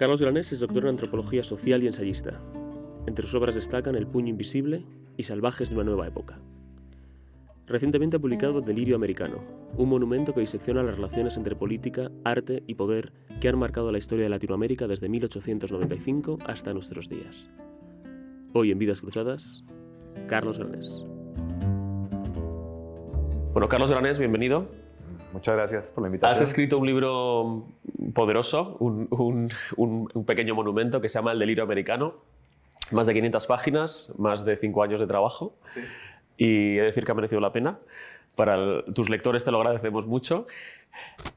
Carlos Granés es doctor en antropología social y ensayista. Entre sus obras destacan El puño invisible y Salvajes de una nueva época. Recientemente ha publicado Delirio Americano, un monumento que disecciona las relaciones entre política, arte y poder que han marcado la historia de Latinoamérica desde 1895 hasta nuestros días. Hoy en Vidas Cruzadas, Carlos Granés. Bueno, Carlos Granés, bienvenido. Muchas gracias por la invitación. Has escrito un libro poderoso, un, pequeño monumento que se llama El Delirio Americano. Más de 500 páginas, más de 5 años de trabajo. Y he de decir que ha merecido la pena. Para tus lectores te lo agradecemos mucho.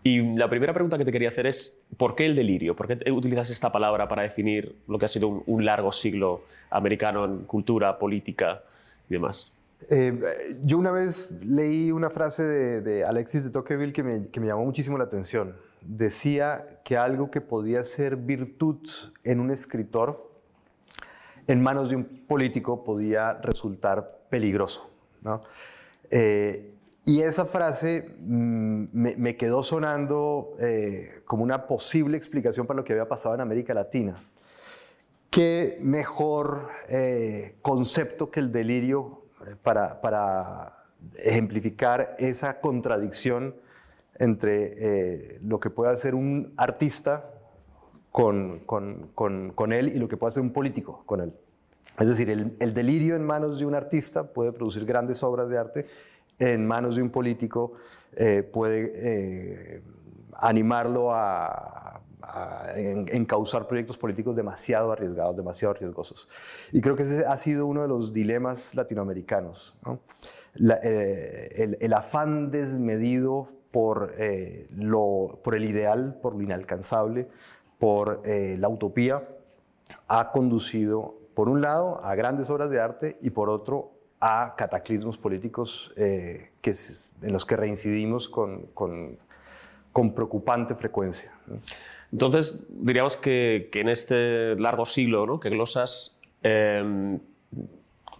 Y la primera pregunta que te quería hacer es, ¿por qué el delirio? ¿Por qué utilizas esta palabra para definir lo que ha sido un largo siglo americano en cultura, política y demás? Eh, yo una vez leí una frase de, Alexis de Tocqueville que me, que me, llamó muchísimo la atención. Decía que algo que podía ser virtud en un escritor, en manos de un político podía resultar peligroso. Eh, y esa frase mm, me, me, quedó sonando eh, como una posible explicación para lo que había pasado en América Latina. ¿Qué mejor concepto que el delirio para, ejemplificar esa contradicción entre eh, lo que puede hacer un artista con, él y lo que puede hacer un político con él. Es decir, el, delirio en manos de un artista puede producir grandes obras de arte, en manos de un político eh, puede eh, animarlo a, en, causar proyectos políticos demasiado arriesgados, demasiado riesgosos. Y creo que ese ha sido uno de los dilemas latinoamericanos. Eh, el, afán desmedido por, eh, lo, por el ideal, por lo inalcanzable, por eh, la utopía, ha conducido, por un lado, a grandes obras de arte y por otro, a cataclismos políticos que, en los que reincidimos con, con, con preocupante frecuencia. Entonces, diríamos que, en este largo siglo que glosas, em,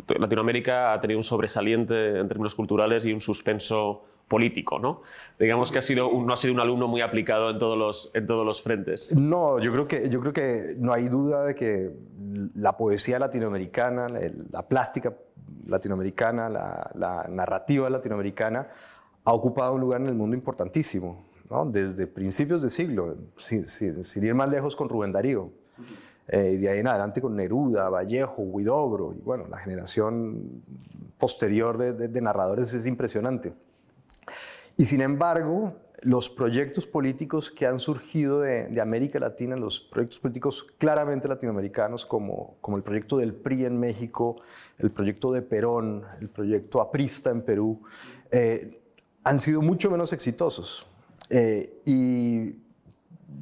Latinoamérica ha tenido un sobresaliente en términos culturales y un suspenso político, ¿no? Digamos que ha sido no ha sido un alumno muy aplicado en todos los, en todos los frentes. No, yo creo, que, yo creo que no hay duda de que la poesía latinoamericana, la, plástica latinoamericana, la, la narrativa latinoamericana ha ocupado un lugar en el mundo importantísimo desde principios de siglo, sin, ir más lejos con Rubén Darío. Eh, y de ahí en adelante con Neruda, Vallejo, Huidobro, y bueno, la generación posterior de, narradores es impresionante. Y sin embargo, los proyectos políticos que han surgido de, América Latina, los proyectos políticos claramente latinoamericanos, como, como el proyecto del PRI en México, el proyecto de Perón, el proyecto Aprista en Perú, eh, han sido mucho menos exitosos. Eh, y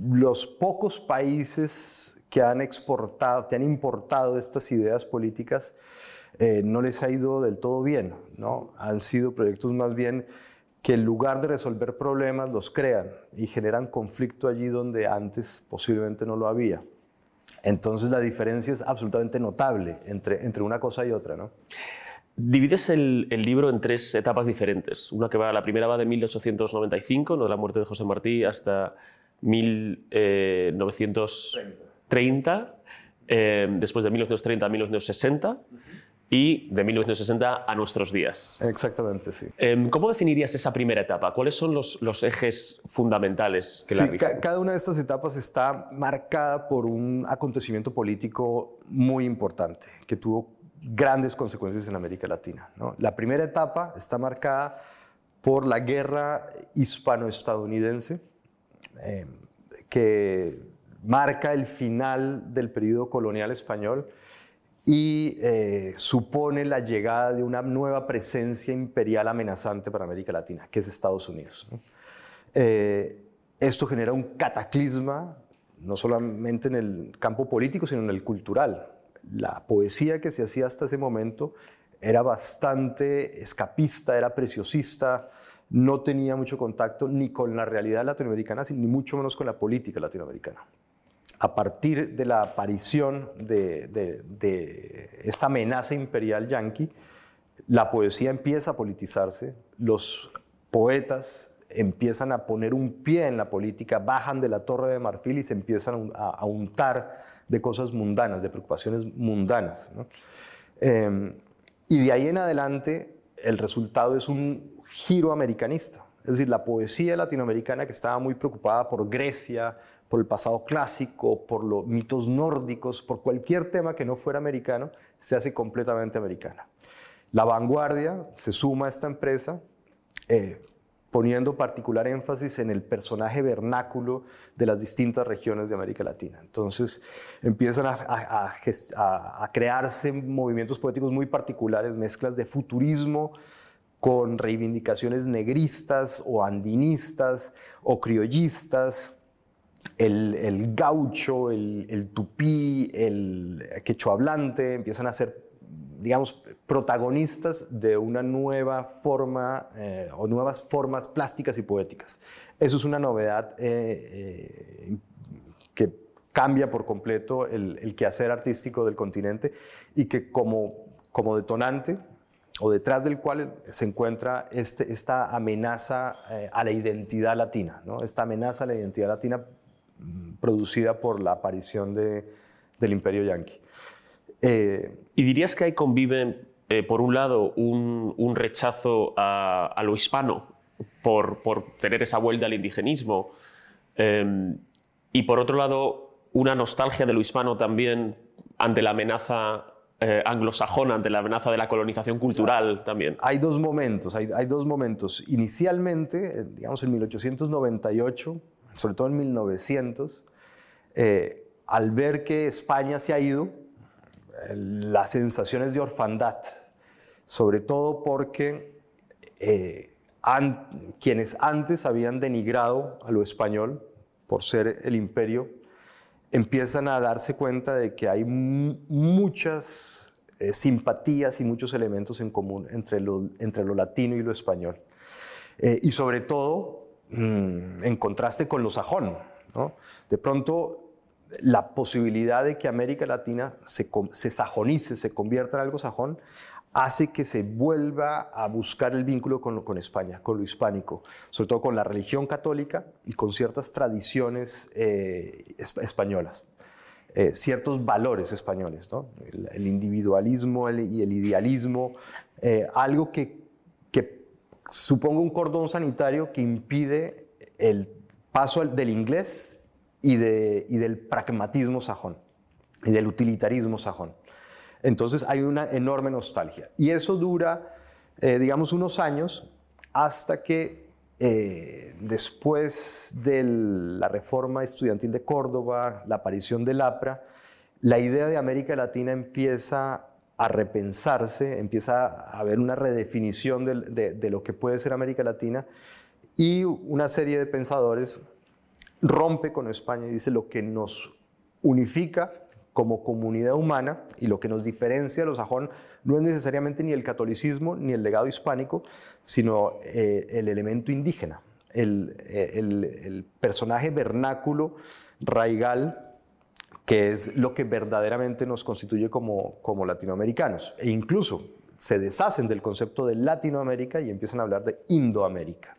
los pocos países que han exportado, que han importado estas ideas políticas, eh, no les ha ido del todo bien, ¿no? Han sido proyectos más bien que en lugar de resolver problemas los crean y generan conflicto allí donde antes posiblemente no lo había. Entonces la diferencia es absolutamente notable entre, entre una cosa y otra, ¿no? Divides el, libro en tres etapas diferentes. Una que va, la primera va de 1895, no de la muerte de José Martí, hasta 1930, eh, después de 1930 a 1960 y de 1960 a nuestros días. Exactamente, sí. Em, ¿Cómo definirías esa primera etapa? ¿Cuáles son los, los ejes fundamentales que sí, Cada una de estas etapas está marcada por un acontecimiento político muy importante que tuvo grandes consecuencias en América Latina. La primera etapa está marcada por la guerra hispano-estadounidense, eh, que marca el final del periodo colonial español y eh, supone la llegada de una nueva presencia imperial amenazante para América Latina, que es Estados Unidos. Eh, esto genera un cataclisma, no solamente en el campo político, sino en el cultural la poesía que se hacía hasta ese momento era bastante escapista, era preciosista, no tenía mucho contacto ni con la realidad latinoamericana, ni mucho menos con la política latinoamericana. A partir de la aparición de, esta amenaza imperial yanqui, la poesía empieza a politizarse, los poetas empiezan a poner un pie en la política, bajan de la torre de marfil y se empiezan a, untar de cosas mundanas, de preocupaciones mundanas. Em, y de ahí en adelante el resultado es un giro americanista. Es decir, la poesía latinoamericana que estaba muy preocupada por Grecia, por el pasado clásico, por los mitos nórdicos, por cualquier tema que no fuera americano, se hace completamente americana. La vanguardia se suma a esta empresa, eh, poniendo particular énfasis en el personaje vernáculo de las distintas regiones de América Latina. Entonces empiezan a, crearse movimientos poéticos muy particulares, mezclas de futurismo con reivindicaciones negristas o andinistas o criollistas, el, gaucho, el, tupí, el quechua hablante, empiezan a ser, digamos, protagonistas de una nueva forma eh, o nuevas formas plásticas y poéticas. Eso es una novedad eh, eh, que cambia por completo el, quehacer artístico del continente y que como, como detonante o detrás del cual se encuentra este, esta amenaza a la identidad latina, ¿no? esta amenaza a la identidad latina mm, producida por la aparición de, del imperio yanqui. ¿Y dirías que ahí conviven eh, por un lado, un, rechazo a, lo hispano por, tener esa vuelta al indigenismo, em, y por otro lado, una nostalgia de lo hispano también ante la amenaza eh, anglosajona, ante la amenaza de la colonización cultural también. Hay dos momentos, hay, dos momentos. Inicialmente, eh, digamos en 1898, sobre todo en 1900, al ver que España se ha ido, las sensaciones de orfandad sobre todo porque eh, quienes antes habían denigrado a lo español por ser el imperio, empiezan a darse cuenta de que hay muchas eh, simpatías y muchos elementos en común entre lo, entre lo latino y lo español. Eh, y sobre todo, mm, en contraste con lo sajón. De pronto, la posibilidad de que América Latina se, se sajonice, se convierta en algo sajón, hace que se vuelva a buscar el vínculo con, España, con lo hispánico, sobre todo con la religión católica y con ciertas tradiciones eh, españolas, eh, ciertos valores españoles, el, individualismo y el idealismo, eh, algo que, que un cordón sanitario que impide el paso del inglés y, de, del pragmatismo sajón y del utilitarismo sajón. Entonces hay una enorme nostalgia. Y eso dura, eh, digamos, unos años hasta que eh, después de la reforma estudiantil de Córdoba, la aparición del APRA, la idea de América Latina empieza a repensarse, empieza a haber una redefinición de, de lo que puede ser América Latina y una serie de pensadores rompe con España y dice lo que nos unifica como comunidad humana y lo que nos diferencia a los sajón no es necesariamente ni el catolicismo ni el legado hispánico, sino eh, el elemento indígena, el, eh, el, personaje vernáculo, raigal, que es lo que verdaderamente nos constituye como, como latinoamericanos. E incluso se deshacen del concepto de Latinoamérica y empiezan a hablar de Indoamérica.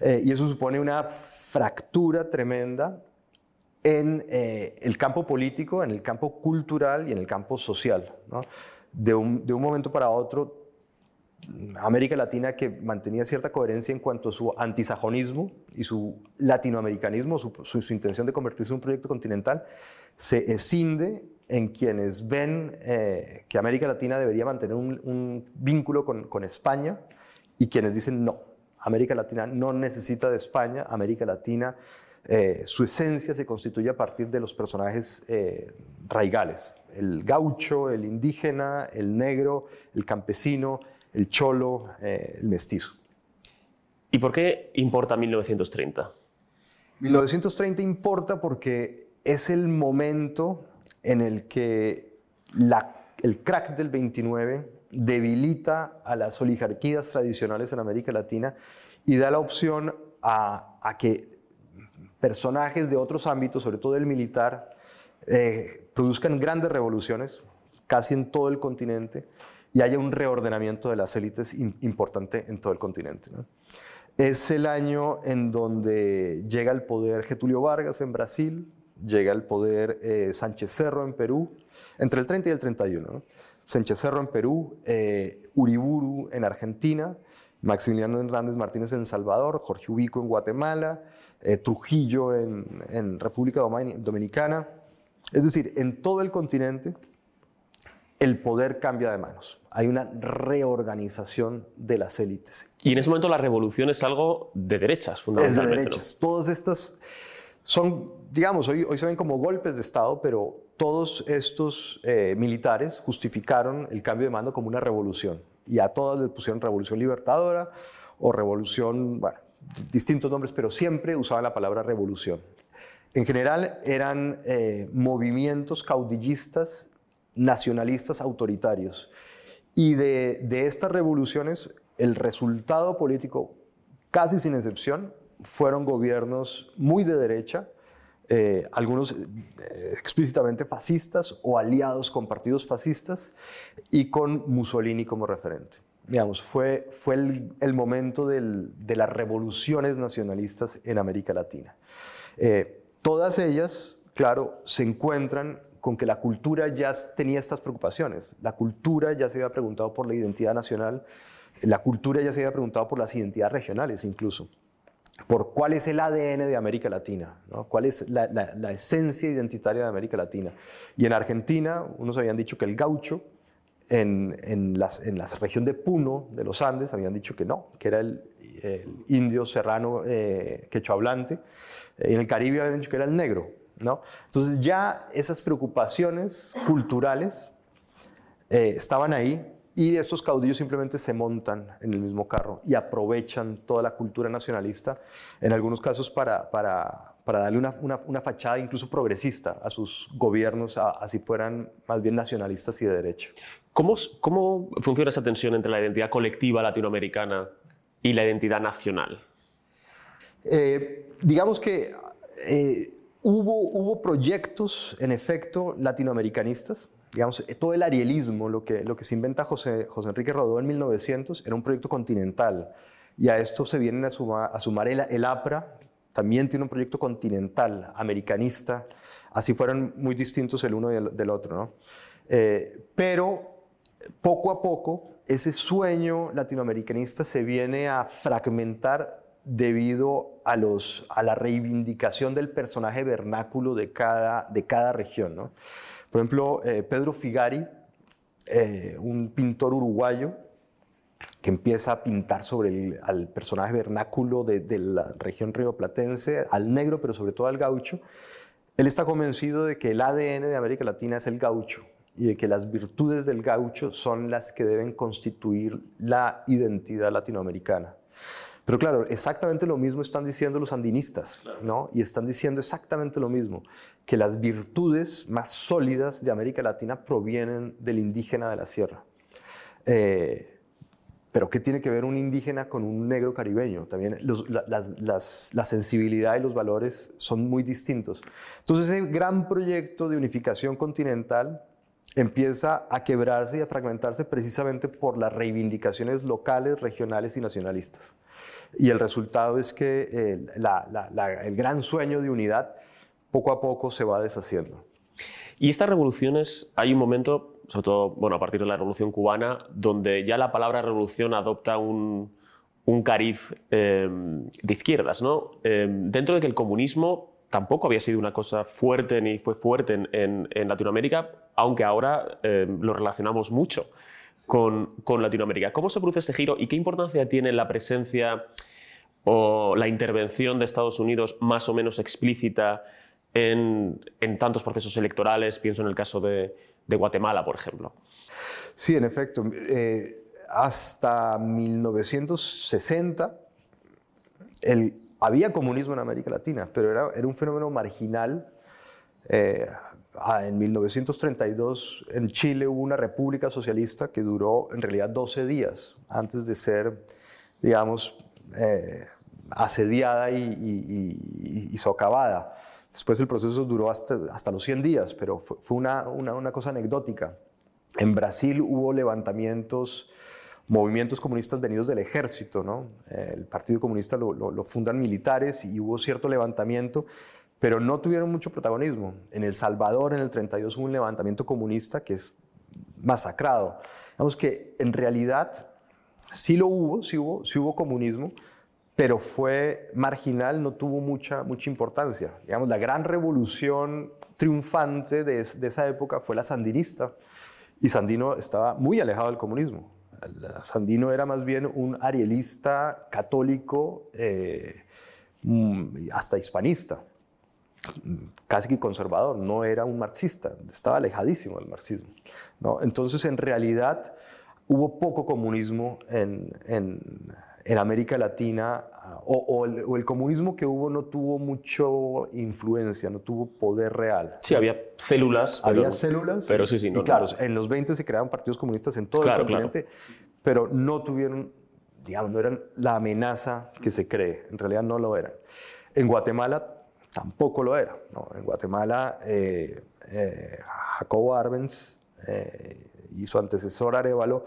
Eh, y eso supone una fractura tremenda en eh, el campo político, en el campo cultural y en el campo social. De, un, momento para otro, América Latina que mantenía cierta coherencia en cuanto a su antisajonismo y su latinoamericanismo, su, intención de convertirse en un proyecto continental, se escinde en quienes ven eh, que América Latina debería mantener un, vínculo con, con España y quienes dicen no, América Latina no necesita de España, América Latina eh, su esencia se constituye a partir de los personajes eh, raigales, el gaucho, el indígena, el negro, el campesino, el cholo, eh, el mestizo. ¿Y por qué importa 1930? 1930 importa porque es el momento en el que el crack del 29 debilita a las oligarquías tradicionales en América Latina y da la opción a, que personajes de otros ámbitos, sobre todo el militar, eh, produzcan grandes revoluciones, casi en todo el continente, y haya un reordenamiento de las élites importante en todo el continente. Es el año en donde llega al poder Getulio Vargas en Brasil, llega al poder eh, Sánchez Cerro en Perú, entre el 30 y el 31. Sánchez Cerro en Perú, eh, Uriburu en Argentina, Maximiliano Hernández Martínez en Salvador, Jorge Ubico en Guatemala, eh, Trujillo en, República Dominicana. Es decir, en todo el continente el poder cambia de manos. Hay una reorganización de las élites. Y en ese momento la revolución es algo de derechas, fundamentalmente. Es de derechas. Todas estas son, digamos, hoy, hoy se ven como golpes de Estado, pero todos estos eh, militares justificaron el cambio de mando como una revolución y a todas les pusieron revolución libertadora o revolución, bueno, distintos nombres, pero siempre usaban la palabra revolución. En general eran eh, movimientos caudillistas, nacionalistas, autoritarios. Y de, de estas revoluciones, el resultado político, casi sin excepción, fueron gobiernos muy de derecha, eh, algunos eh, explícitamente fascistas o aliados con partidos fascistas y con Mussolini como referente. Digamos, fue, fue el, momento de las revoluciones nacionalistas en América Latina. Eh, todas ellas, claro, se encuentran con que la cultura ya tenía estas preocupaciones. La cultura ya se había preguntado por la identidad nacional, la cultura ya se había preguntado por las identidades regionales incluso por cuál es el ADN de América Latina, cuál es la, esencia identitaria de América Latina. Y en Argentina, unos habían dicho que el gaucho, en, en, la región de Puno, de los Andes, habían dicho que no, que era el, indio serrano eh, quechohablante. En el Caribe habían dicho que era el negro. Entonces ya esas preocupaciones culturales eh, estaban ahí y estos caudillos simplemente se montan en el mismo carro y aprovechan toda la cultura nacionalista, en algunos casos para, para, para darle una, una, fachada incluso progresista a sus gobiernos, así fueran más bien nacionalistas y de derecha. ¿Cómo, ¿Cómo funciona esa tensión entre la identidad colectiva latinoamericana y la identidad nacional? Eh, digamos que eh, hubo, hubo proyectos, en efecto, latinoamericanistas, digamos, todo el arielismo, lo que, lo que se inventa José, José Enrique Rodó en 1900, era un proyecto continental. Y a esto se vienen a sumar, a sumar el, el, APRA, también tiene un proyecto continental, americanista. Así fueron muy distintos el uno del, del otro. ¿no? Eh, pero poco a poco, ese sueño latinoamericanista se viene a fragmentar debido a, los, a la reivindicación del personaje vernáculo de cada, de cada región. ¿no? Por ejemplo, eh, Pedro Figari, eh, un pintor uruguayo, que empieza a pintar sobre el al personaje vernáculo de, de, la región rioplatense, al negro, pero sobre todo al gaucho. Él está convencido de que el ADN de América Latina es el gaucho y de que las virtudes del gaucho son las que deben constituir la identidad latinoamericana. Pero claro, exactamente lo mismo están diciendo los andinistas, ¿no? Y están diciendo exactamente lo mismo, que las virtudes más sólidas de América Latina provienen del indígena de la sierra. Eh, pero ¿qué tiene que ver un indígena con un negro caribeño? También la, sensibilidad y los valores son muy distintos. Entonces ese gran proyecto de unificación continental empieza a quebrarse y a fragmentarse precisamente por las reivindicaciones locales, regionales y nacionalistas. Y el resultado es que eh, el gran sueño de unidad poco a poco se va deshaciendo. Y estas revoluciones, hay un momento, sobre todo bueno, a partir de la Revolución Cubana, donde ya la palabra revolución adopta un, cariz em, de izquierdas. ¿no? Em, dentro de que el comunismo tampoco había sido una cosa fuerte ni fue fuerte en, Latinoamérica, aunque ahora em, lo relacionamos mucho con, Latinoamérica. ¿Cómo se produce este giro y qué importancia tiene la presencia o la intervención de Estados Unidos más o menos explícita en, tantos procesos electorales? Pienso en el caso de, Guatemala, por ejemplo. Sí, en efecto. Eh, hasta 1960 había comunismo en América Latina, pero era, era un fenómeno marginal. Eh, Ah, en 1932 en Chile hubo una república socialista que duró en realidad 12 días antes de ser, digamos, eh, asediada y, socavada. Después el proceso duró hasta, hasta los 100 días, pero fue, una, una, una, cosa anecdótica. En Brasil hubo levantamientos movimientos comunistas venidos del ejército. ¿no? El Partido Comunista lo, lo, fundan militares y hubo cierto levantamiento, pero no tuvieron mucho protagonismo. En El Salvador, en el 32, hubo un levantamiento comunista que es masacrado. Digamos que en realidad sí lo hubo, sí hubo, sí hubo comunismo, pero fue marginal, no tuvo mucha, mucha importancia. Digamos, la gran revolución triunfante de, de esa época fue la sandinista, y Sandino estaba muy alejado del comunismo. Sandino era más bien un arielista católico, eh, mm, hasta hispanista, casi que conservador, no era un marxista, estaba alejadísimo del marxismo. ¿no? Entonces, en realidad, hubo poco comunismo en, en, en América Latina, o, el, comunismo que hubo no tuvo mucha influencia, no tuvo poder real. Sí, había células. Había células. Pero sí, sí. No, y claro, en los 20 se creaban partidos comunistas en todo el continente, pero no tuvieron, digamos, no eran la amenaza que se cree, en realidad no lo eran. En Guatemala tampoco lo era. En Guatemala, eh, eh, Jacobo Arbenz eh, y su antecesor Arevalo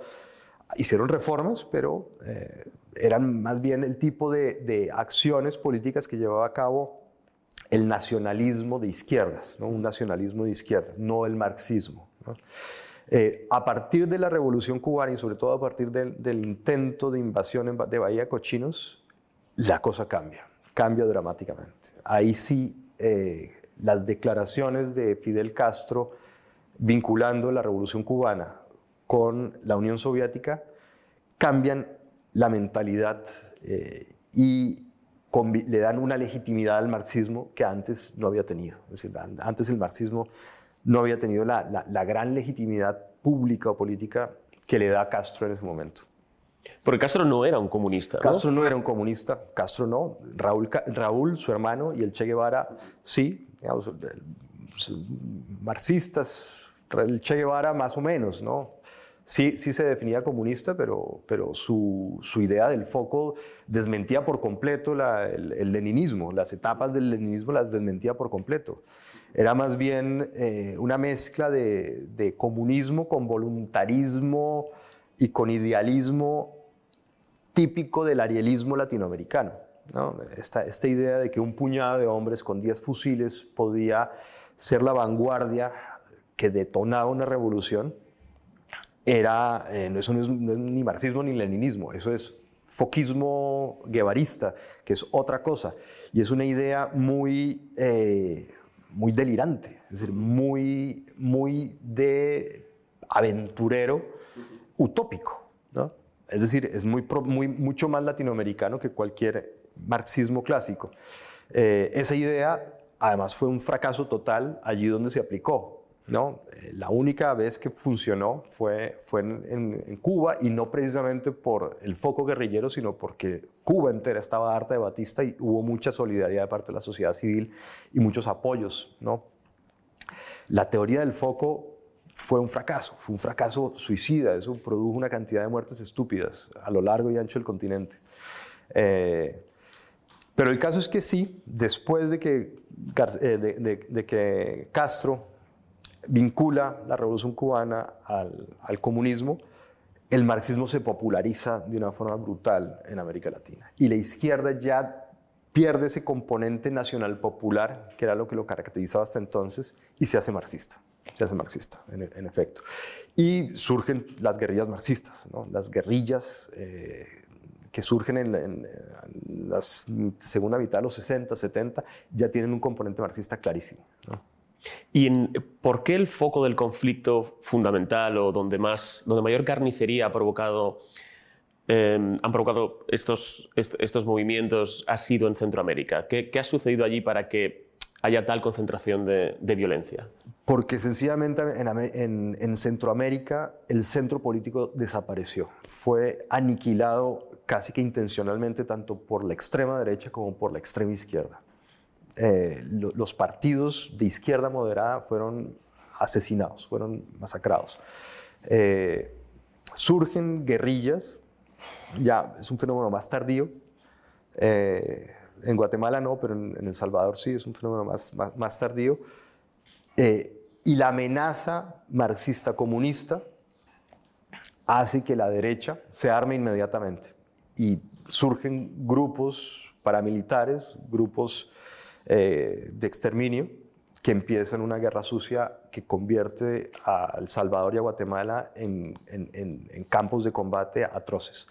hicieron reformas, pero eran más bien el tipo de, acciones políticas que llevaba a cabo el nacionalismo de izquierdas, ¿no? un nacionalismo de izquierdas, no el marxismo. Eh, a partir de la revolución cubana y sobre todo a partir del, intento de invasión de Bahía Cochinos, la cosa cambia, cambia dramáticamente. Ahí sí eh, las declaraciones de Fidel Castro vinculando la revolución cubana con la Unión Soviética cambian la mentalidad eh, y le dan una legitimidad al marxismo que antes no había tenido. Es decir, antes el marxismo no había tenido la, gran legitimidad pública o política que le da Castro en ese momento. Porque Castro no era un comunista. Castro no era un comunista, Castro no. Raúl, Raúl su hermano, y el Che Guevara, sí, marxistas, el Che Guevara más o menos, ¿no? sí, sí se definía comunista, pero, pero su, su idea del foco desmentía por completo el, leninismo, las etapas del leninismo las desmentía por completo. Era más bien eh, una mezcla de, de, comunismo con voluntarismo y con idealismo típico del arielismo latinoamericano. ¿no? Esta, esta idea de que un puñado de hombres con 10 fusiles podía ser la vanguardia que detonaba una revolución era, eh, eso no es, ni marxismo ni leninismo, eso es foquismo guevarista, que es otra cosa. Y es una idea muy, eh, muy delirante, es decir, muy, muy de aventurero utópico. Es decir, es muy, mucho más latinoamericano que cualquier marxismo clásico. Eh, esa idea, además, fue un fracaso total allí donde se aplicó. ¿no? Eh, la única vez que funcionó fue, fue en, Cuba y no precisamente por el foco guerrillero, sino porque Cuba entera estaba harta de Batista y hubo mucha solidaridad de parte de la sociedad civil y muchos apoyos. ¿no? La teoría del foco fue un fracaso, fue un fracaso suicida, eso produjo una cantidad de muertes estúpidas a lo largo y ancho del continente. Eh, pero el caso es que sí, después eh, de que Castro vincula la revolución cubana al, comunismo, el marxismo se populariza de una forma brutal en América Latina. Y la izquierda ya pierde ese componente nacional popular, que era lo que lo caracterizaba hasta entonces, y se hace marxista. Se hace marxista, en, efecto. Y surgen las guerrillas marxistas, las guerrillas eh, que surgen en, la segunda mitad de los 60, 70, ya tienen un componente marxista clarísimo. ¿Y por qué el foco del conflicto fundamental o donde, más, donde mayor carnicería ha provocado, em, han provocado estos, estos movimientos ha sido en Centroamérica? ¿Qué, ha sucedido allí para que haya tal concentración de, violencia? Porque sencillamente en, en, Centroamérica el centro político desapareció. Fue aniquilado casi que intencionalmente tanto por la extrema derecha como por la extrema izquierda. Eh, los partidos de izquierda moderada fueron asesinados, fueron masacrados. Eh, surgen guerrillas, ya es un fenómeno más tardío. Eh, en Guatemala no, pero en, El Salvador sí, es un fenómeno más, más, tardío. y la amenaza marxista-comunista hace que la derecha se arme inmediatamente y surgen grupos paramilitares, grupos eh, de exterminio que empiezan una guerra sucia que convierte a El Salvador y a Guatemala en, campos de combate atroces.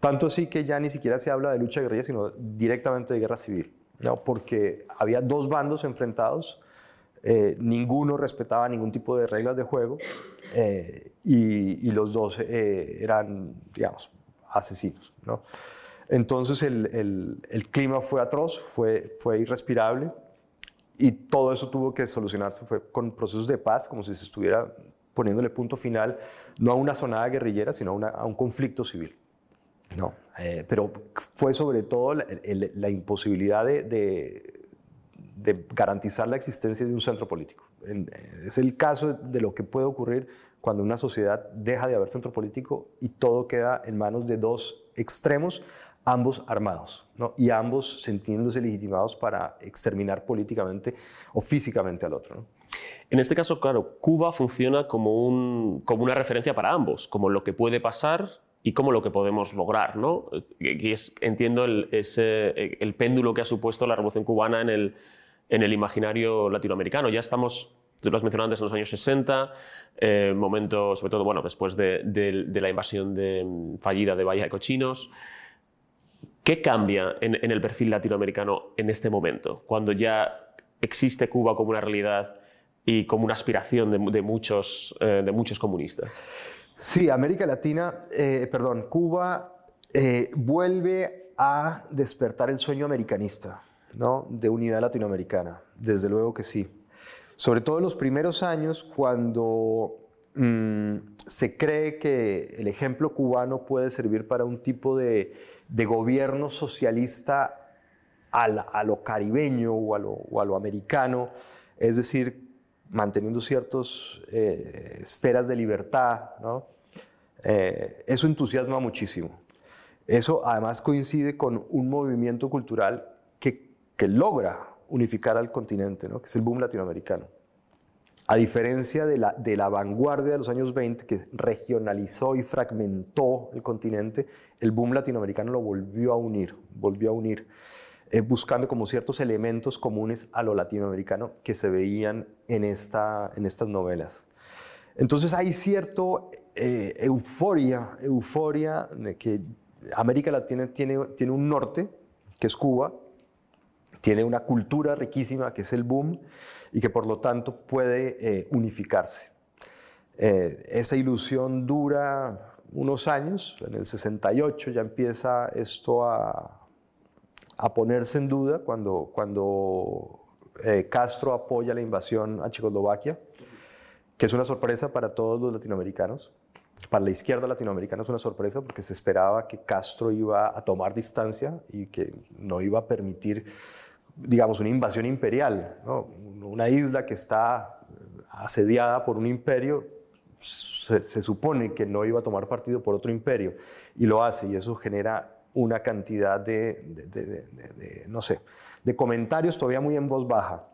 Tanto así que ya ni siquiera se habla de lucha guerrilla, sino directamente de guerra civil, ¿no? porque había dos bandos enfrentados, eh, ninguno respetaba ningún tipo de reglas de juego eh, y, los dos eh, eran, digamos, asesinos. ¿no? Entonces el, el, clima fue atroz, fue, fue irrespirable y todo eso tuvo que solucionarse fue con procesos de paz, como si se estuviera poniéndole punto final, no a una sonada guerrillera, sino a, una, a un conflicto civil. No, eh, pero fue sobre todo la, imposibilidad de, garantizar la existencia de un centro político. Eh, es el caso de lo que puede ocurrir cuando una sociedad deja de haber centro político y todo queda en manos de dos extremos ambos armados ¿no? y ambos sintiéndose legitimados para exterminar políticamente o físicamente al otro. En este caso, claro, Cuba funciona como, un, como una referencia para ambos, como lo que puede pasar y como lo que podemos lograr. ¿no? Y es, entiendo el, ese, el péndulo que ha supuesto la Revolución Cubana en el, en el imaginario latinoamericano. Ya estamos, tú lo has mencionado antes, en los años 60, eh, momento, sobre todo, bueno, después de, de la invasión de, fallida de Bahía de Cochinos. ¿Qué cambia en, el perfil latinoamericano en este momento, cuando ya existe Cuba como una realidad y como una aspiración de, muchos, eh, de muchos comunistas? Sí, América Latina, eh, perdón, Cuba eh, vuelve a despertar el sueño americanista, ¿no? De unidad latinoamericana, desde luego que sí. Sobre todo en los primeros años, cuando mm, se cree que el ejemplo cubano puede servir para un tipo de de gobierno socialista a, lo caribeño o a lo, americano, es decir, manteniendo ciertas eh, esferas de libertad, eh, eso entusiasma muchísimo. Eso además coincide con un movimiento cultural que, logra unificar al continente, que es el boom latinoamericano. A diferencia de la, de la vanguardia de los años 20, que regionalizó y fragmentó el continente, el boom latinoamericano lo volvió a unir, volvió a unir, eh, buscando como ciertos elementos comunes a lo latinoamericano que se veían en, esta, en estas novelas. Entonces hay cierto eh, euforia, euforia de que América Latina tiene, tiene un norte, que es Cuba, tiene una cultura riquísima, que es el boom, y que por lo tanto puede eh, unificarse. Eh, esa ilusión dura unos años, en el 68 ya empieza esto a, a ponerse en duda cuando, cuando eh, Castro apoya la invasión a Checoslovaquia, que es una sorpresa para todos los latinoamericanos. Para la izquierda latinoamericana es una sorpresa porque se esperaba que Castro iba a tomar distancia y que no iba a permitir digamos, una invasión imperial, una isla que está asediada por un imperio, se, supone que no iba a tomar partido por otro imperio y lo hace y eso genera una cantidad de, no sé, de comentarios todavía muy en voz baja.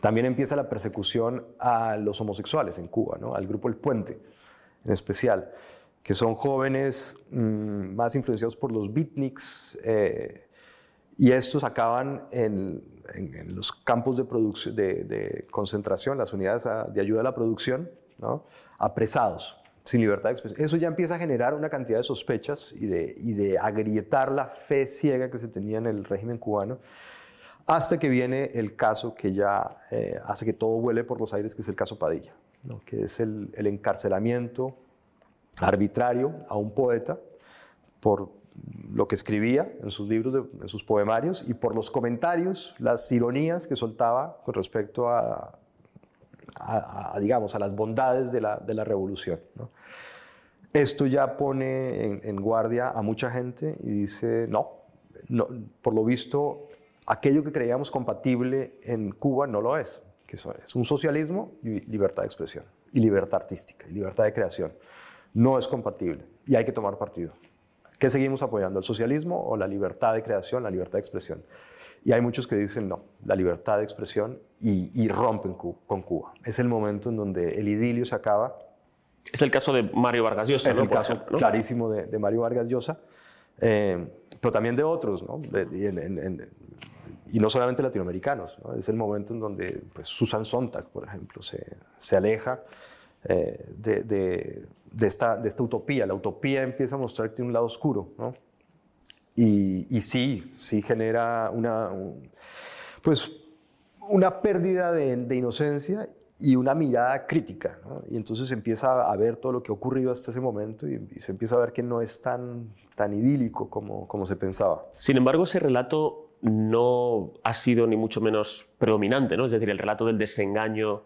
También empieza la persecución a los homosexuales en Cuba, ¿no? al grupo El Puente en especial, que son jóvenes mm, más influenciados por los beatniks, eh, y estos acaban en, los campos de, de, concentración, las unidades de ayuda a la producción, apresados, sin libertad de expresión. Eso ya empieza a generar una cantidad de sospechas y de, y de agrietar la fe ciega que se tenía en el régimen cubano, hasta que viene el caso que ya eh, hace que todo vuele por los aires, que es el caso Padilla, que es el, el encarcelamiento arbitrario a un poeta por lo que escribía en sus libros, en sus poemarios, y por los comentarios, las ironías que soltaba con respecto a, digamos, a las bondades de la, de la revolución. Esto ya pone en, guardia a mucha gente y dice, no, no, por lo visto, aquello que creíamos compatible en Cuba no lo es, que eso es un socialismo y libertad de expresión, y libertad artística, y libertad de creación. No es compatible y hay que tomar partido. ¿Qué seguimos apoyando? ¿El socialismo o la libertad de creación, la libertad de expresión? Y hay muchos que dicen no, la libertad de expresión y, rompen con Cuba. Es el momento en donde el idilio se acaba Es el caso de Mario Vargas Llosa. Es el caso clarísimo de, Mario Vargas Llosa, eh, pero también de otros, ¿no? y, no solamente latinoamericanos. Es el momento en donde pues, Susan Sontag, por ejemplo, se, se aleja eh, de, de, esta, de esta utopía. La utopía empieza a mostrarte un lado oscuro. ¿no? Y, y, sí, sí genera una, pues, una pérdida de, inocencia y una mirada crítica. Y entonces empieza a ver todo lo que ha ocurrido hasta ese momento y, se empieza a ver que no es tan, tan idílico como, como se pensaba. Sin embargo, ese relato no ha sido ni mucho menos predominante, ¿no? es decir, el relato del desengaño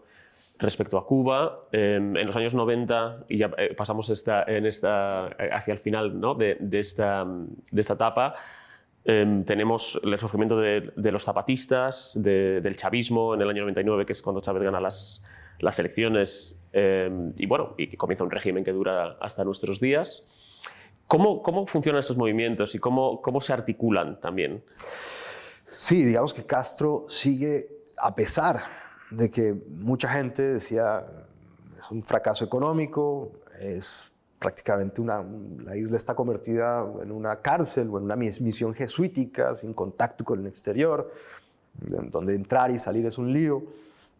respecto a Cuba. en los años 90, y ya eh, pasamos esta, en esta, eh, hacia el final ¿no? de, esta, de esta etapa, Em, tenemos el surgimiento de, los zapatistas, del chavismo en el año 99, que es cuando Chávez gana las, las elecciones em, y bueno, y comienza un régimen que dura hasta nuestros días. ¿Cómo, cómo funcionan estos movimientos y cómo, cómo se articulan también? Sí, digamos que Castro sigue, a pesar de que mucha gente decía es un fracaso económico, es prácticamente una, la isla está convertida en una cárcel o en una misión jesuítica, sin contacto con el exterior, donde entrar y salir es un lío.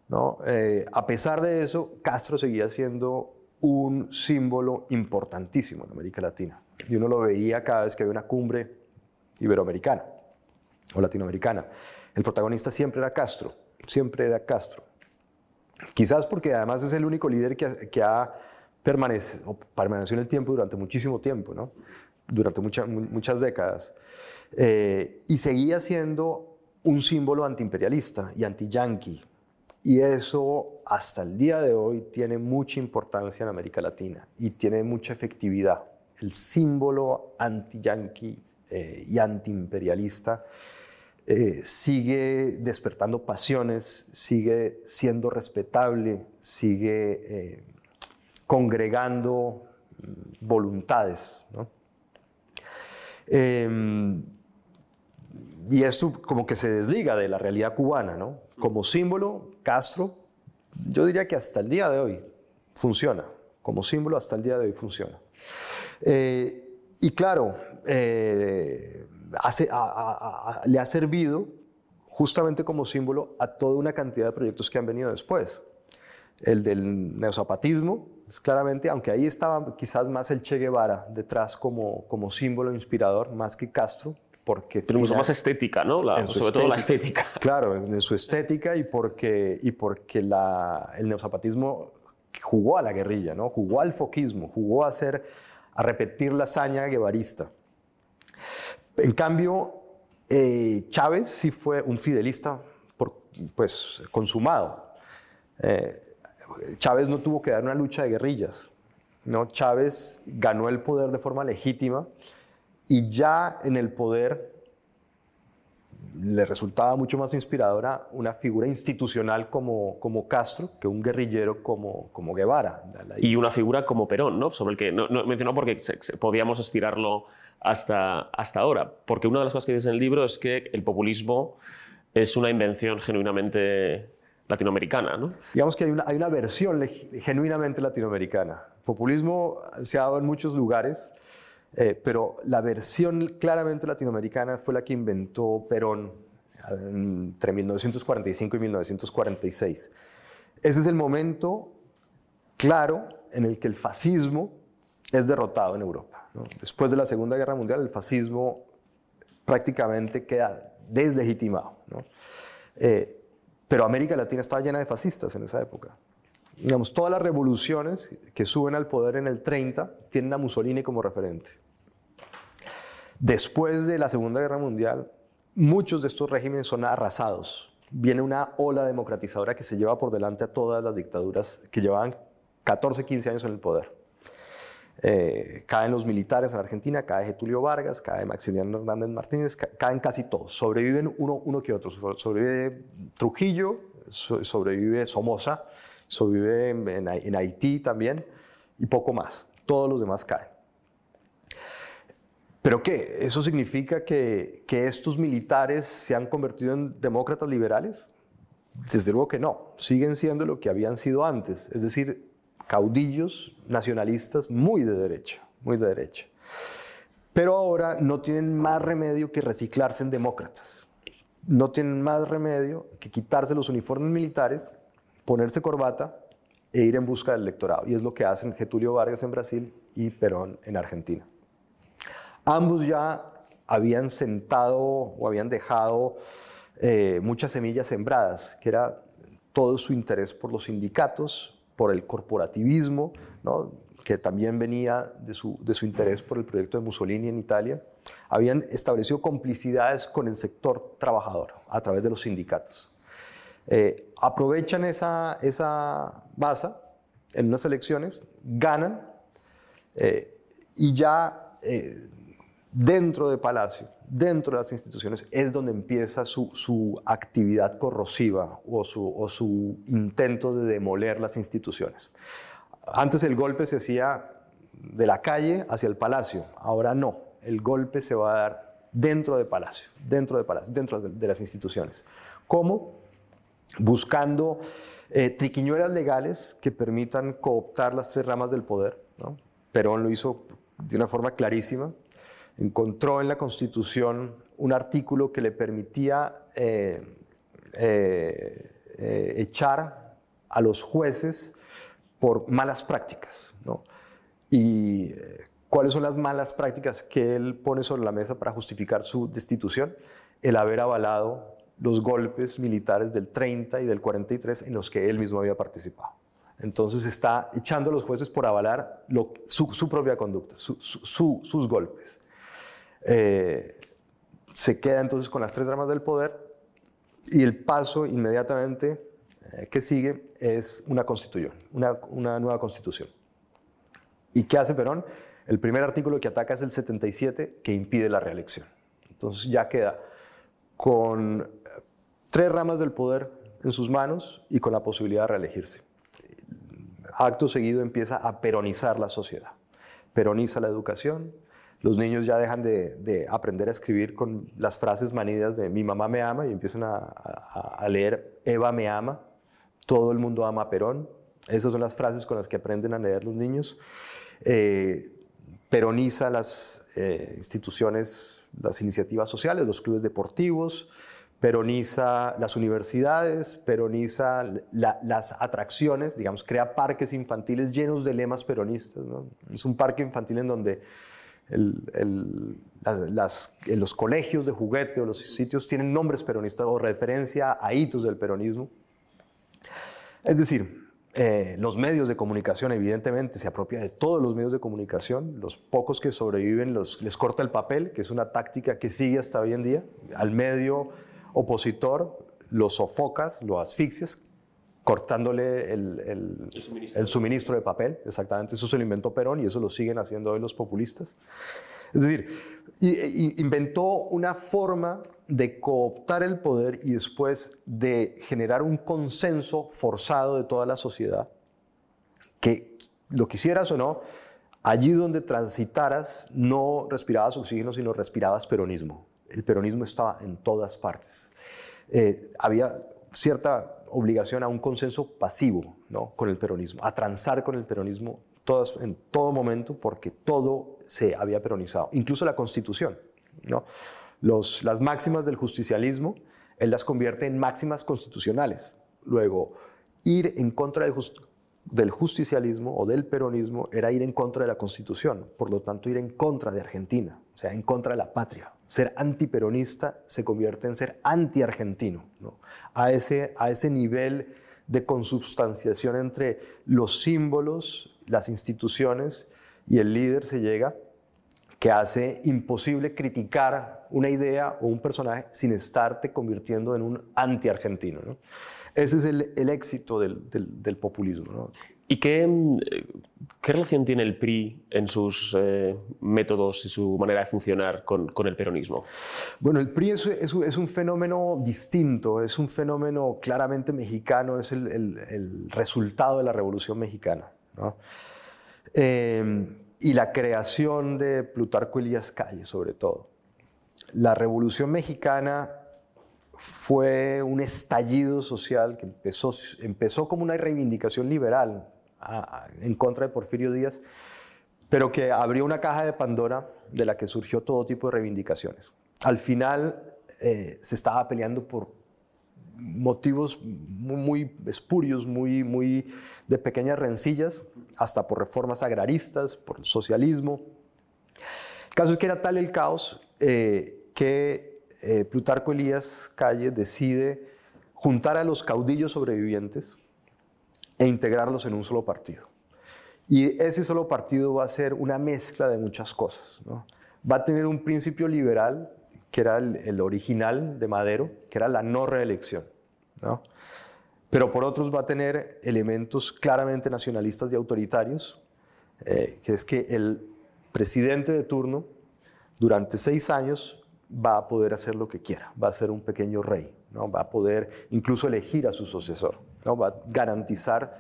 ¿no? Eh, a pesar de eso, Castro seguía siendo un símbolo importantísimo en América Latina. Y uno lo veía cada vez que había una cumbre iberoamericana o latinoamericana. El protagonista siempre era Castro, siempre era Castro. Quizás porque además es el único líder que, que ha permanece, permaneció en el tiempo durante muchísimo tiempo, ¿no? durante muchas décadas, eh, y seguía siendo un símbolo antiimperialista y anti-yanqui. Y eso hasta el día de hoy tiene mucha importancia en América Latina y tiene mucha efectividad. El símbolo anti-yanqui eh, y antiimperialista eh, sigue despertando pasiones, sigue siendo respetable, sigue congregando voluntades. Em, y esto como que se desliga de la realidad cubana, ¿no? Como símbolo, Castro, yo diría que hasta el día de hoy funciona. Como símbolo, hasta el día de hoy funciona. Eh, y claro, le ha servido justamente como símbolo a toda una cantidad de proyectos que han venido después. El del neozapatismo, pues claramente, aunque ahí estaba quizás más el Che Guevara detrás como, como símbolo inspirador, más que Castro, porque... Pero mucho más estética, ¿no? sobre todo la estética. Claro, en su estética y porque, y porque la, el neozapatismo jugó a la guerrilla, ¿no? Jugó al foquismo, jugó a hacer, a repetir la hazaña guevarista. En cambio, eh, Chávez sí fue un fidelista, pues, consumado. Eh, Chávez no tuvo que dar una lucha de guerrillas. ¿no? Chávez ganó el poder de forma legítima y ya en el poder le resultaba mucho más inspiradora una figura institucional como, como Castro que un guerrillero como, como Guevara. Y una figura como Perón, ¿no? sobre el que no, mencionó porque podíamos estirarlo hasta, hasta ahora. Porque una de las cosas que dice en el libro es que el populismo es una invención genuinamente latinoamericana. ¿no? Digamos que hay una, hay una versión genuinamente latinoamericana. Populismo se ha dado en muchos lugares, eh, pero la versión claramente latinoamericana fue la que inventó Perón entre 1945 y 1946. Ese es el momento claro en el que el fascismo es derrotado en Europa. Después de la Segunda Guerra Mundial, el fascismo prácticamente queda deslegitimado. Eh, pero América Latina estaba llena de fascistas en esa época. Digamos, todas las revoluciones que suben al poder en el 30 tienen a Mussolini como referente. Después de la Segunda Guerra Mundial, muchos de estos regímenes son arrasados. Viene una ola democratizadora que se lleva por delante a todas las dictaduras que llevaban 14, 15 años en el poder. Eh, caen los militares en Argentina, cae Getulio Vargas, cae Maximiliano Hernández Martínez, caen casi todos. Sobreviven uno, uno que otro. Sobrevive Trujillo, sobrevive Somoza, sobrevive en, Haití también y poco más. Todos los demás caen. ¿Pero qué? ¿Eso significa que, que estos militares se han convertido en demócratas liberales? Desde luego que no. Siguen siendo lo que habían sido antes. Es decir, caudillos nacionalistas muy de derecha, muy de derecha. Pero ahora no tienen más remedio que reciclarse en demócratas. No tienen más remedio que quitarse los uniformes militares, ponerse corbata e ir en busca del electorado. Y es lo que hacen Getulio Vargas en Brasil y Perón en Argentina. Ambos ya habían sentado o habían dejado eh, muchas semillas sembradas, que era todo su interés por los sindicatos, por el corporativismo, que también venía de su, de su interés por el proyecto de Mussolini en Italia. Habían establecido complicidades con el sector trabajador a través de los sindicatos. Eh, aprovechan esa, esa base en unas elecciones, ganan eh, y ya eh, dentro de Palacio, dentro de las instituciones, es donde empieza su, su actividad corrosiva o su, o su intento de demoler las instituciones. Antes el golpe se hacía de la calle hacia el Palacio, ahora no, el golpe se va a dar dentro de Palacio, dentro de Palacio, dentro de, las instituciones. ¿Cómo? buscando eh, triquiñuelas legales que permitan cooptar las tres ramas del poder. Perón lo hizo de una forma clarísima. Encontró en la Constitución un artículo que le permitía eh, eh, echar a los jueces por malas prácticas. ¿Y cuáles son las malas prácticas que él pone sobre la mesa para justificar su destitución? El haber avalado los golpes militares del 30 y del 43 en los que él mismo había participado. Entonces está echando a los jueces por avalar su, propia conducta, sus golpes. Eh, se queda entonces con las tres ramas del poder y el paso inmediatamente eh, que sigue es una constitución, una, una nueva constitución. ¿Y qué hace Perón? El primer artículo que ataca es el 77 que impide la reelección. Entonces ya queda con tres ramas del poder en sus manos y con la posibilidad de reelegirse. Acto seguido empieza a peronizar la sociedad. Peroniza la educación, los niños ya dejan de, aprender a escribir con las frases manidas de mi mamá me ama y empiezan a, leer Eva me ama, todo el mundo ama a Perón. Esas son las frases con las que aprenden a leer los niños. Eh, peroniza las eh, instituciones, las iniciativas sociales, los clubes deportivos, peroniza las universidades, peroniza las atracciones, digamos, crea parques infantiles llenos de lemas peronistas. Es un parque infantil en donde los colegios de juguete o los sitios tienen nombres peronistas o referencia a hitos del peronismo. Es decir, eh, los medios de comunicación, evidentemente, se apropia de todos los medios de comunicación. Los pocos que sobreviven les corta el papel, que es una táctica que sigue hasta hoy en día. Al medio opositor lo sofocas, lo asfixias, cortándole el, suministro. de papel. Exactamente, eso se lo inventó Perón y eso lo siguen haciendo hoy los populistas. Es decir, inventó una forma de cooptar el poder y después de generar un consenso forzado de toda la sociedad, que lo quisieras o no, allí donde transitaras no respirabas oxígeno, sino respirabas peronismo. El peronismo estaba en todas partes. Eh, había cierta obligación a un consenso pasivo ¿no? con el peronismo, a transar con el peronismo en todo momento, porque todo se había peronizado, incluso la constitución. ¿no? las máximas del justicialismo, él las convierte en máximas constitucionales. Luego, ir en contra del, del justicialismo o del peronismo era ir en contra de la constitución, por lo tanto ir en contra de Argentina, o sea, en contra de la patria. Ser antiperonista se convierte en ser anti-argentino, a, ese, a ese nivel de consubstanciación entre los símbolos, las instituciones y el líder se llega que hace imposible criticar una idea o un personaje sin estarte convirtiendo en un anti-argentino. Ese es el, éxito del, populismo. ¿Y qué, qué, relación tiene el PRI en sus eh, métodos y su manera de funcionar con, el peronismo? Bueno, el PRI es, un fenómeno distinto, es un fenómeno claramente mexicano, es el, resultado de la Revolución Mexicana. Eh, y la creación de Plutarco Elías Calle, sobre todo. La Revolución Mexicana fue un estallido social que empezó, empezó como una reivindicación liberal en contra de Porfirio Díaz, pero que abrió una caja de Pandora de la que surgió todo tipo de reivindicaciones. Al final eh, se estaba peleando por motivos muy, espurios, muy, muy de pequeñas rencillas, hasta por reformas agraristas, por el socialismo. El caso es que era tal el caos eh, que eh, Plutarco Elías Calle decide juntar a los caudillos sobrevivientes e integrarlos en un solo partido. Y ese solo partido va a ser una mezcla de muchas cosas. Va a tener un principio liberal que era el, original de Madero, que era la no reelección. ¿no? Pero por otros va a tener elementos claramente nacionalistas y autoritarios, eh, que es que el presidente de turno durante seis años va a poder hacer lo que quiera, va a ser un pequeño rey, ¿no? va a poder incluso elegir a su sucesor, ¿no? va a garantizar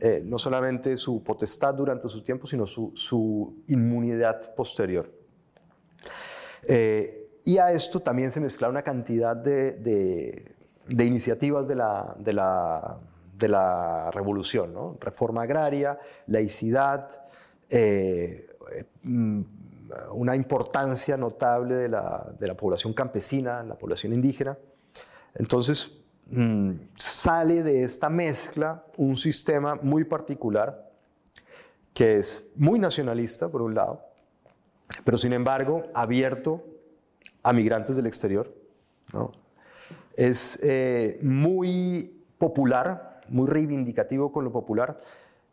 eh, no solamente su potestad durante su tiempo, sino su, inmunidad posterior. Eh, y a esto también se mezcla una cantidad de, iniciativas de la, de la, revolución, ¿no? reforma agraria, laicidad, eh, mm, una importancia notable de la, población campesina, la población indígena. Entonces, mm, sale de esta mezcla un sistema muy particular que es muy nacionalista, por un lado, pero sin embargo abierto a migrantes del exterior. Es eh, muy popular, muy reivindicativo con lo popular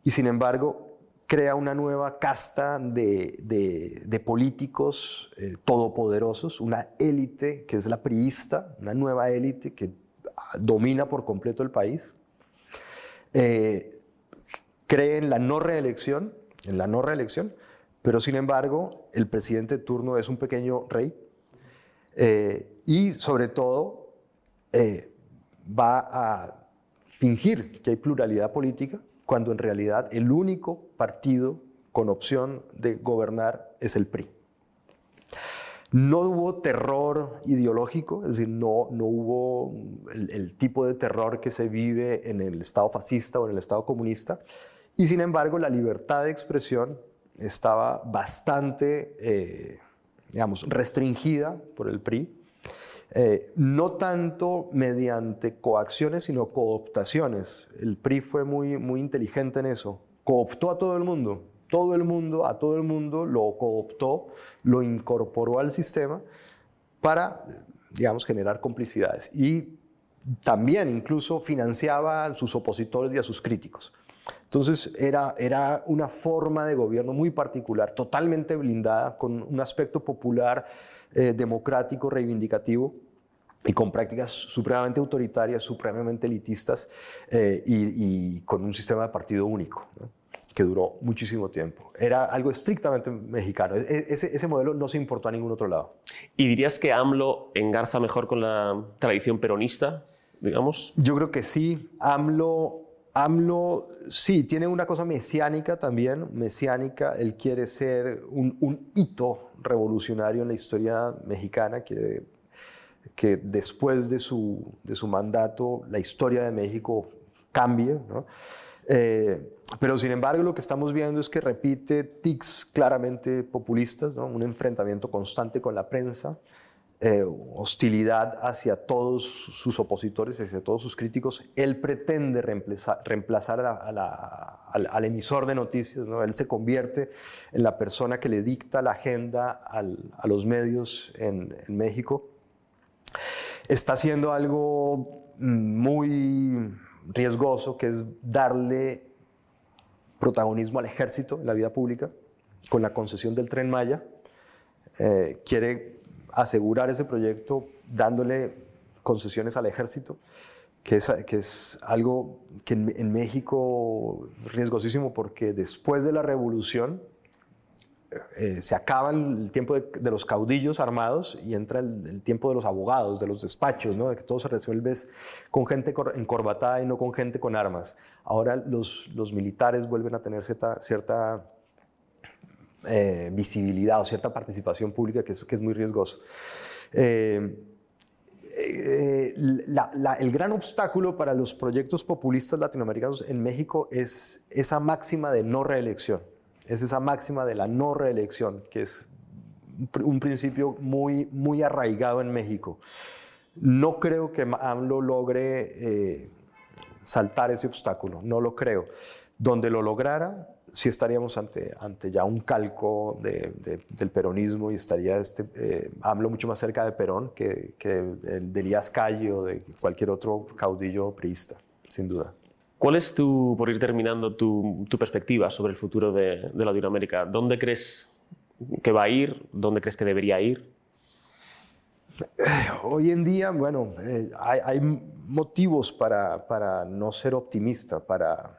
y sin embargo crea una nueva casta de, políticos eh, todopoderosos, una élite que es la priista, una nueva élite que domina por completo el país. Eh, cree en la no reelección, en la no reelección, pero sin embargo el presidente de turno es un pequeño rey eh, y sobre todo eh, va a fingir que hay pluralidad política cuando en realidad el único partido con opción de gobernar es el PRI. No hubo terror ideológico, es decir, no, no hubo el, tipo de terror que se vive en el Estado fascista o en el Estado comunista, y sin embargo la libertad de expresión estaba bastante eh, digamos, restringida por el PRI, eh, no tanto mediante coacciones, sino cooptaciones. El PRI fue muy, muy inteligente en eso. Cooptó a todo el mundo. Todo el mundo, a todo el mundo lo cooptó, lo incorporó al sistema para, digamos, generar complicidades. Y también incluso financiaba a sus opositores y a sus críticos. Entonces era, era una forma de gobierno muy particular, totalmente blindada, con un aspecto popular, eh, democrático, reivindicativo y con prácticas supremamente autoritarias, supremamente elitistas eh, y, con un sistema de partido único. Que duró muchísimo tiempo. Era algo estrictamente mexicano. E, ese, ese, modelo no se importó a ningún otro lado. ¿Y dirías que AMLO engarza mejor con la tradición peronista, digamos? Yo creo que sí. AMLO AMLO, sí, tiene una cosa mesiánica también, mesiánica, él quiere ser un, hito revolucionario en la historia mexicana, quiere que después de su, de su mandato la historia de México cambie, eh, pero sin embargo lo que estamos viendo es que repite tics claramente populistas, un enfrentamiento constante con la prensa, eh, hostilidad hacia todos sus opositores, hacia todos sus críticos. Él pretende reemplazar, reemplazar al, emisor de noticias, ¿no? él se convierte en la persona que le dicta la agenda a los medios en, México. Está haciendo algo muy riesgoso, que es darle protagonismo al ejército en la vida pública, con la concesión del tren Maya. Eh, quiere asegurar ese proyecto dándole concesiones al ejército, que es, que es algo que en, México es riesgosísimo porque después de la revolución eh, se acaba el tiempo de, los caudillos armados y entra el, tiempo de los abogados, de los despachos, ¿no? de que todo se resuelve con gente encorbatada y no con gente con armas. Ahora los, militares vuelven a tener cierta, eh, visibilidad o cierta participación pública que es, que es muy riesgoso. Eh, el gran obstáculo para los proyectos populistas latinoamericanos en México es esa máxima de no reelección. Es esa máxima de la no reelección, que es un principio muy, muy arraigado en México. No creo que AMLO logre eh, saltar ese obstáculo, no lo creo. Donde lo lograra, sí estaríamos ante, ante ya un calco del peronismo y estaría este, eh, AMLO mucho más cerca de Perón que, que de Elías Calle o de cualquier otro caudillo priista, sin duda. ¿Cuál es tu, por ir terminando, tu, tu perspectiva sobre el futuro de, de Latinoamérica? ¿Dónde crees que va a ir? ¿Dónde crees que debería ir? Hoy en día, bueno, eh, hay, hay, motivos para, para, no ser optimista, para,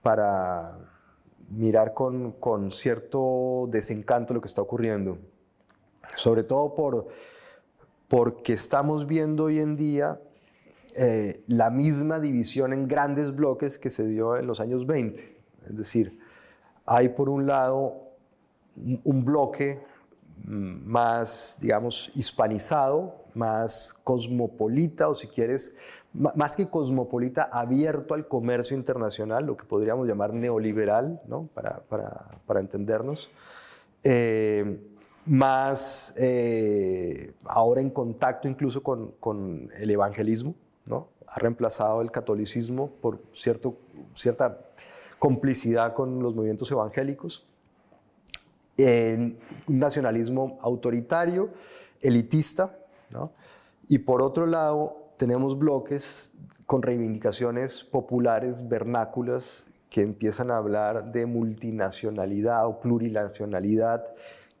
para mirar con, con, cierto desencanto lo que está ocurriendo. Sobre todo por, porque estamos viendo hoy en día eh, la misma división en grandes bloques que se dio en los años 20. Es decir, hay por un lado un bloque mm, más, digamos, hispanizado, más cosmopolita o si quieres, más que cosmopolita, abierto al comercio internacional, lo que podríamos llamar neoliberal, ¿no? para, para, para entendernos. Eh, más eh, ahora en contacto incluso con, con, el evangelismo, ¿no? ha reemplazado el catolicismo por cierto, cierta complicidad con los movimientos evangélicos en un nacionalismo autoritario, elitista, y por otro lado tenemos bloques con reivindicaciones populares, vernáculas, que empiezan a hablar de multinacionalidad o plurinacionalidad,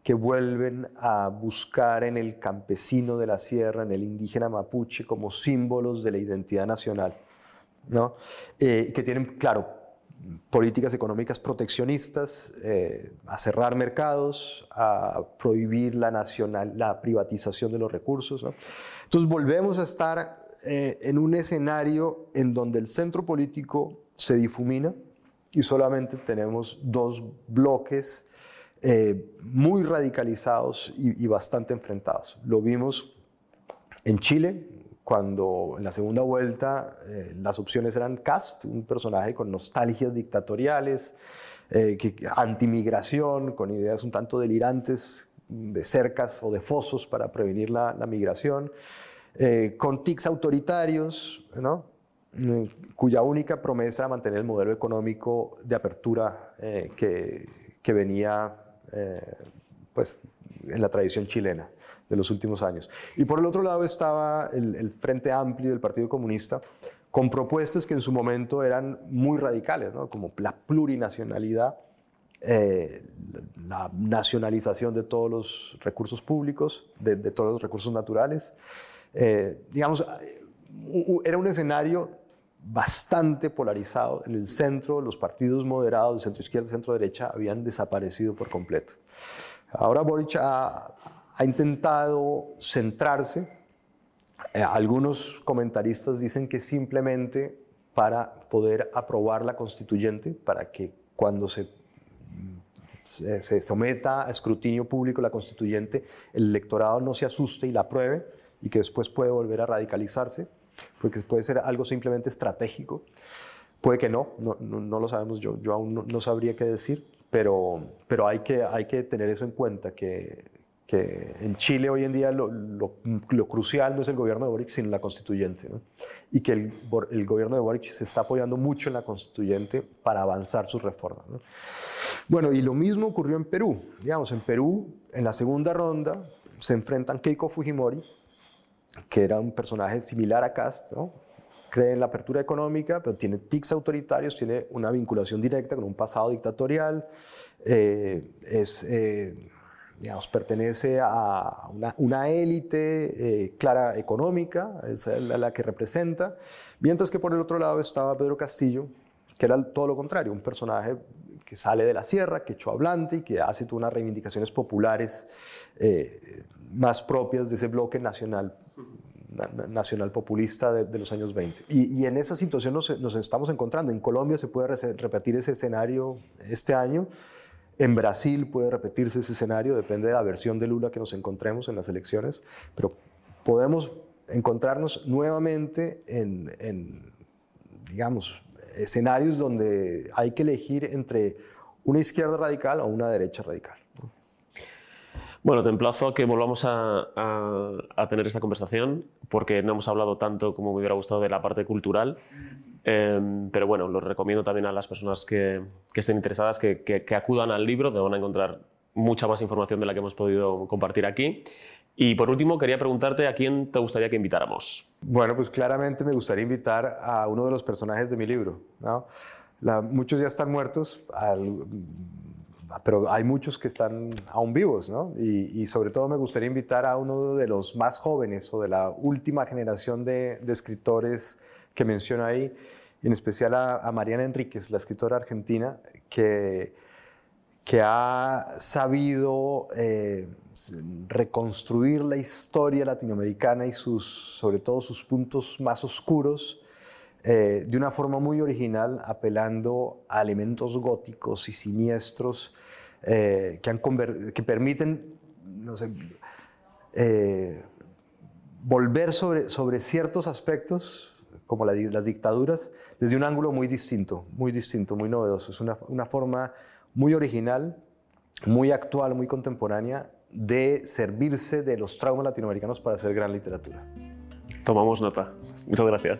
que vuelven a buscar en el campesino de la sierra, en el indígena mapuche, como símbolos de la identidad nacional. ¿no? Eh, que tienen, claro, políticas económicas proteccionistas, eh, a cerrar mercados, a prohibir la, nacional, la privatización de los recursos. Entonces volvemos a estar eh, en un escenario en donde el centro político se difumina y solamente tenemos dos bloques eh, muy radicalizados y, y bastante enfrentados. Lo vimos en Chile, cuando en la segunda vuelta eh, las opciones eran Cast, un personaje con nostalgias dictatoriales, eh, antimigración, con ideas un tanto delirantes de cercas o de fosos para prevenir la, migración, eh, con tics autoritarios, ¿no? cuya única promesa era mantener el modelo económico de apertura que, que, venía pues, en la tradición chilena de los últimos años. Y por el otro lado estaba el, Frente Amplio del Partido Comunista, con propuestas que en su momento eran muy radicales, como la plurinacionalidad, eh, la nacionalización de todos los recursos públicos, de, todos los recursos naturales. Eh, digamos, era un escenario bastante polarizado. En el centro, los partidos moderados, de centro izquierda centro derecha, habían desaparecido por completo. Ahora Boric ha, intentado centrarse. Eh, algunos comentaristas dicen que simplemente para poder aprobar la constituyente, para que cuando se, se, someta a escrutinio público la constituyente, el electorado no se asuste y la apruebe y que después puede volver a radicalizarse, porque puede ser algo simplemente estratégico. Puede que no, no, no, lo sabemos, yo, yo aún no, sabría qué decir, pero, pero hay, que, hay que tener eso en cuenta, que que en Chile hoy en día lo, lo, crucial no es el gobierno de Boric, sino la constituyente, y que el, el, gobierno de Boric se está apoyando mucho en la constituyente para avanzar sus reformas. Bueno, y lo mismo ocurrió en Perú. Digamos, en Perú, en la segunda ronda, se enfrentan Keiko Fujimori, que era un personaje similar a Cast, ¿no? cree en la apertura económica, pero tiene tics autoritarios, tiene una vinculación directa con un pasado dictatorial, eh, es... Eh, digamos, pertenece a una, élite eh, clara económica, es la, la, que representa, mientras que por el otro lado estaba Pedro Castillo, que era todo lo contrario, un personaje que sale de la sierra, que echó hablante y que hace unas reivindicaciones populares eh, más propias de ese bloque nacional nacional populista de, los años 20. Y, en esa situación nos, estamos encontrando. En Colombia se puede repetir ese escenario este año. En Brasil puede repetirse ese escenario, depende de la versión de Lula que nos encontremos en las elecciones, pero podemos encontrarnos nuevamente en, en, digamos, escenarios donde hay que elegir entre una izquierda radical o una derecha radical. Bueno, te emplazo a que volvamos a, tener esta conversación, porque no hemos hablado tanto como me hubiera gustado de la parte cultural. Em, pero bueno, lo recomiendo también a las personas que, estén interesadas que, acudan al libro, te van a encontrar mucha más información de la que hemos podido compartir aquí. Y por último, quería preguntarte a quién te gustaría que invitáramos. Bueno, pues claramente me gustaría invitar a uno de los personajes de mi libro. muchos ya están muertos, pero hay muchos que están aún vivos, ¿no? Y, y, sobre todo me gustaría invitar a uno de los más jóvenes o de la última generación de, de escritores que menciona ahí, en especial a, a, Mariana Enríquez, la escritora argentina, que, que ha sabido eh, reconstruir la historia latinoamericana y sus, sobre todo sus puntos más oscuros eh, de una forma muy original, apelando a elementos góticos y siniestros eh, que, han que permiten, no sé, eh, volver sobre, sobre ciertos aspectos, como la, las dictaduras, desde un ángulo muy distinto, muy distinto, muy novedoso. Es una, una forma muy original, muy actual, muy contemporánea de servirse de los traumas latinoamericanos para hacer gran literatura. Tomamos nota. Muchas gracias.